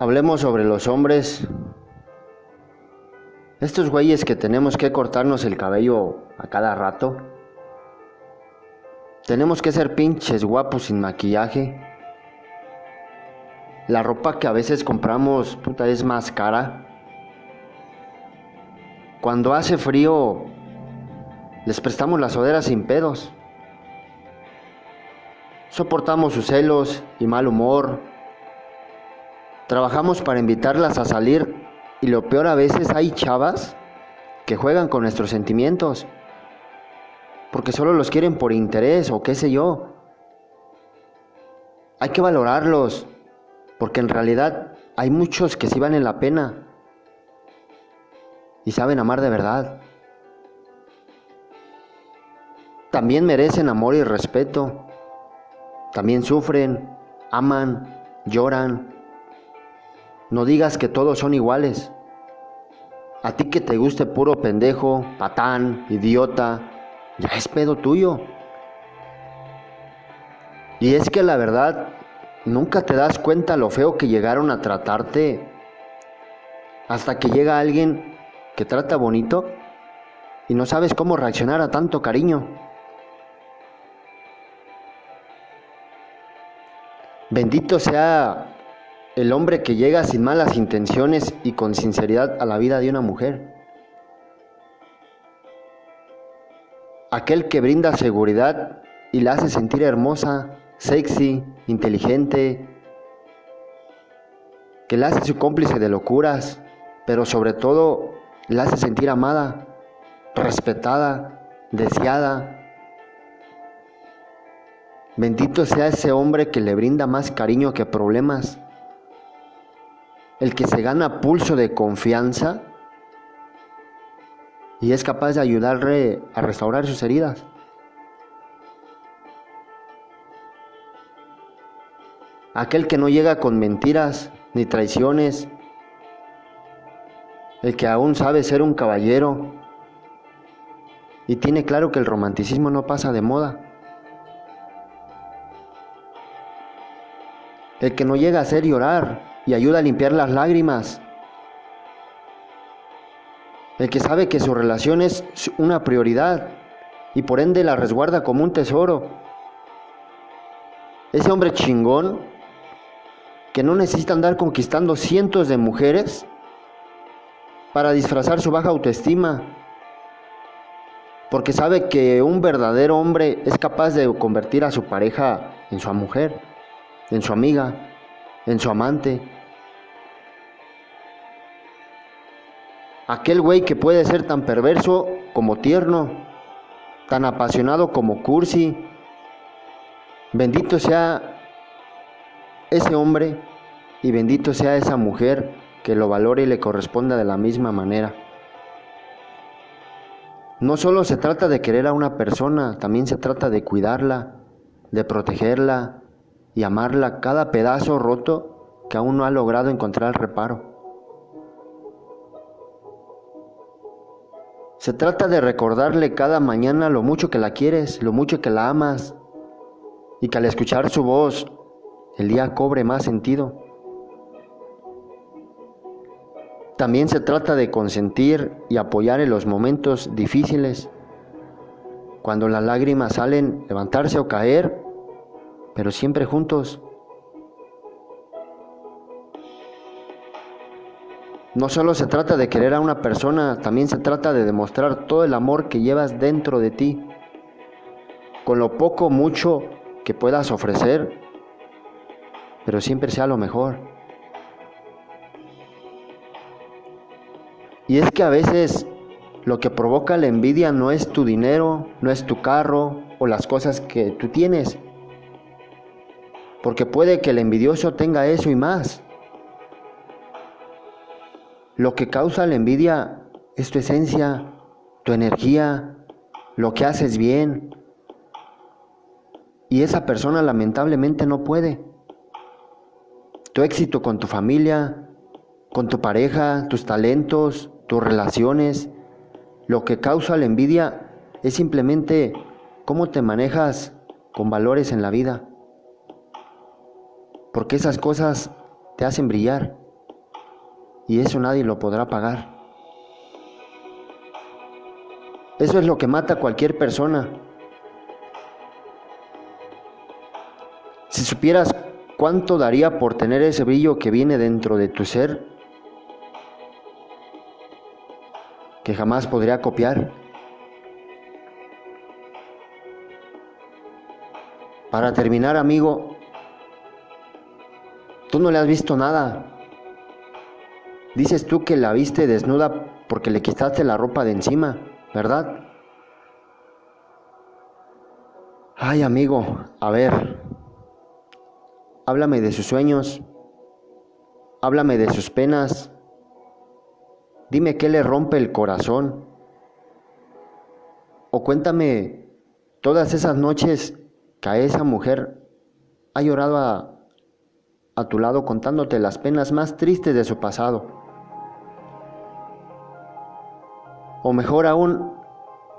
Hablemos sobre los hombres. Estos güeyes que tenemos que cortarnos el cabello a cada rato. Tenemos que ser pinches guapos sin maquillaje. La ropa que a veces compramos, puta, es más cara. Cuando hace frío, les prestamos las oderas sin pedos. Soportamos sus celos y mal humor. Trabajamos para invitarlas a salir y lo peor a veces hay chavas que juegan con nuestros sentimientos porque solo los quieren por interés o qué sé yo. Hay que valorarlos porque en realidad hay muchos que sí valen la pena y saben amar de verdad. También merecen amor y respeto. También sufren, aman, lloran. No digas que todos son iguales. A ti que te guste puro pendejo, patán, idiota, ya es pedo tuyo. Y es que la verdad, nunca te das cuenta lo feo que llegaron a tratarte hasta que llega alguien que trata bonito y no sabes cómo reaccionar a tanto cariño. Bendito sea el hombre que llega sin malas intenciones y con sinceridad a la vida de una mujer. Aquel que brinda seguridad y la hace sentir hermosa, sexy, inteligente, que la hace su cómplice de locuras, pero sobre todo la hace sentir amada, respetada, deseada. Bendito sea ese hombre que le brinda más cariño que problemas, el que se gana pulso de confianza y es capaz de ayudarle a restaurar sus heridas. Aquel que no llega con mentiras ni traiciones, el que aún sabe ser un caballero y tiene claro que el romanticismo no pasa de moda. El que no llega a hacer llorar y ayuda a limpiar las lágrimas. El que sabe que su relación es una prioridad y por ende la resguarda como un tesoro. Ese hombre chingón que no necesita andar conquistando cientos de mujeres para disfrazar su baja autoestima, porque sabe que un verdadero hombre es capaz de convertir a su pareja en su mujer, en su amiga, en su amante. Aquel güey que puede ser tan perverso como tierno, tan apasionado como cursi. Bendito sea ese hombre y bendito sea esa mujer que lo valore y le corresponda de la misma manera. No solo se trata de querer a una persona, también se trata de cuidarla, de protegerla y amarla cada pedazo roto que aún no ha logrado encontrar reparo. Se trata de recordarle cada mañana lo mucho que la quieres, lo mucho que la amas, y que al escuchar su voz el día cobre más sentido. También se trata de consentir y apoyar en los momentos difíciles, cuando las lágrimas salen, levantarse o caer, pero siempre juntos. No solo se trata de querer a una persona, también se trata de demostrar todo el amor que llevas dentro de ti, con lo poco, mucho que puedas ofrecer, pero siempre sea lo mejor. Y es que a veces lo que provoca la envidia no es tu dinero, no es tu carro o las cosas que tú tienes. Porque puede que el envidioso tenga eso y más. Lo que causa la envidia es tu esencia, tu energía, lo que haces bien. Y esa persona lamentablemente no puede. Tu éxito con tu familia, con tu pareja, tus talentos, tus relaciones. Lo que causa la envidia es simplemente cómo te manejas con valores en la vida. Porque esas cosas te hacen brillar. Y eso nadie lo podrá pagar. Eso es lo que mata a cualquier persona. Si supieras cuánto daría por tener ese brillo que viene dentro de tu ser, que jamás podría copiar. Para terminar, amigo, tú no le has visto nada. Dices tú que la viste desnuda porque le quitaste la ropa de encima, ¿verdad? Ay, amigo, a ver, háblame de sus sueños, háblame de sus penas, dime qué le rompe el corazón, o cuéntame todas esas noches que a esa mujer ha llorado a, a tu lado contándote las penas más tristes de su pasado. O mejor aún,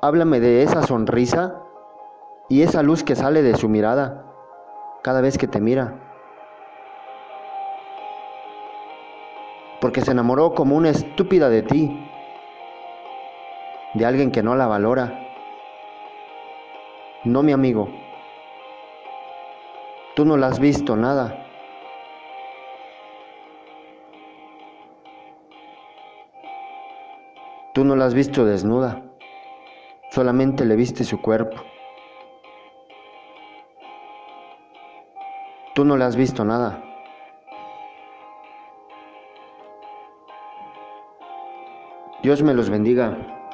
háblame de esa sonrisa y esa luz que sale de su mirada cada vez que te mira. Porque se enamoró como una estúpida de ti, de alguien que no la valora. No, mi amigo, tú no la has visto nada. Tú no la has visto desnuda, solamente le viste su cuerpo. Tú no le has visto nada. Dios me los bendiga.